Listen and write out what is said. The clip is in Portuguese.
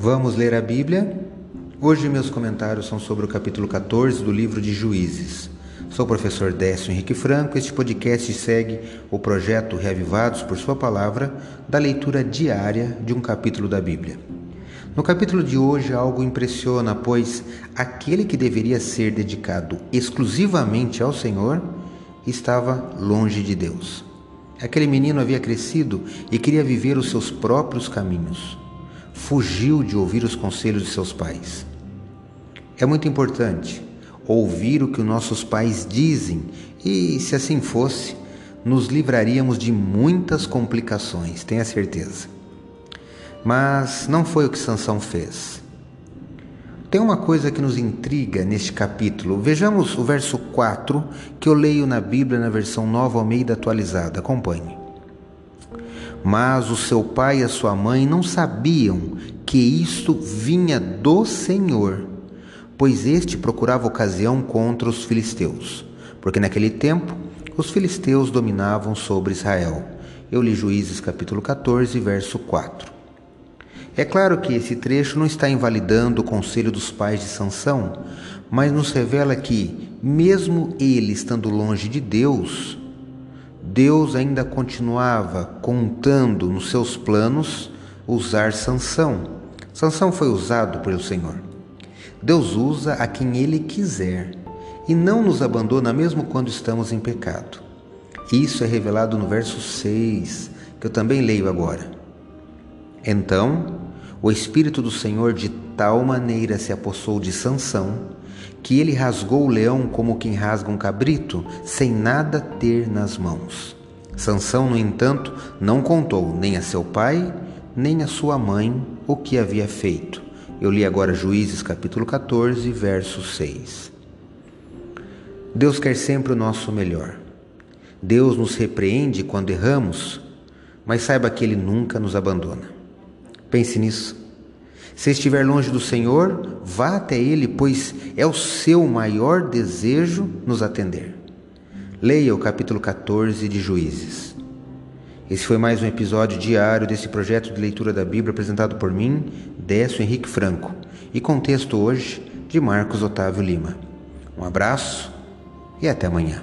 Vamos ler a Bíblia? Hoje meus comentários são sobre o capítulo 14 do livro de Juízes. Sou o professor Décio Henrique Franco. Este podcast segue o projeto Reavivados por Sua Palavra da leitura diária de um capítulo da Bíblia. No capítulo de hoje algo impressiona, pois aquele que deveria ser dedicado exclusivamente ao Senhor estava longe de Deus. Aquele menino havia crescido e queria viver os seus próprios caminhos fugiu de ouvir os conselhos de seus pais. É muito importante ouvir o que os nossos pais dizem e, se assim fosse, nos livraríamos de muitas complicações, tenha certeza. Mas não foi o que Sansão fez. Tem uma coisa que nos intriga neste capítulo. Vejamos o verso 4 que eu leio na Bíblia na versão Nova Almeida atualizada. Acompanhe. Mas o seu pai e a sua mãe não sabiam que isto vinha do Senhor, pois este procurava ocasião contra os filisteus, porque naquele tempo os filisteus dominavam sobre Israel. Eu li Juízes capítulo 14, verso 4. É claro que esse trecho não está invalidando o conselho dos pais de Sansão, mas nos revela que, mesmo ele estando longe de Deus, Deus ainda continuava contando nos seus planos usar Sansão. Sansão foi usado pelo Senhor. Deus usa a quem ele quiser e não nos abandona mesmo quando estamos em pecado. Isso é revelado no verso 6, que eu também leio agora. Então, o espírito do Senhor de tal maneira se apossou de Sansão que ele rasgou o leão como quem rasga um cabrito, sem nada ter nas mãos. Sansão, no entanto, não contou nem a seu pai, nem a sua mãe o que havia feito. Eu li agora Juízes capítulo 14, verso 6. Deus quer sempre o nosso melhor. Deus nos repreende quando erramos, mas saiba que Ele nunca nos abandona. Pense nisso. Se estiver longe do Senhor, vá até Ele, pois é o seu maior desejo nos atender. Leia o capítulo 14 de Juízes. Esse foi mais um episódio diário desse projeto de leitura da Bíblia apresentado por mim, Décio Henrique Franco, e com texto hoje de Marcos Otávio Lima. Um abraço e até amanhã.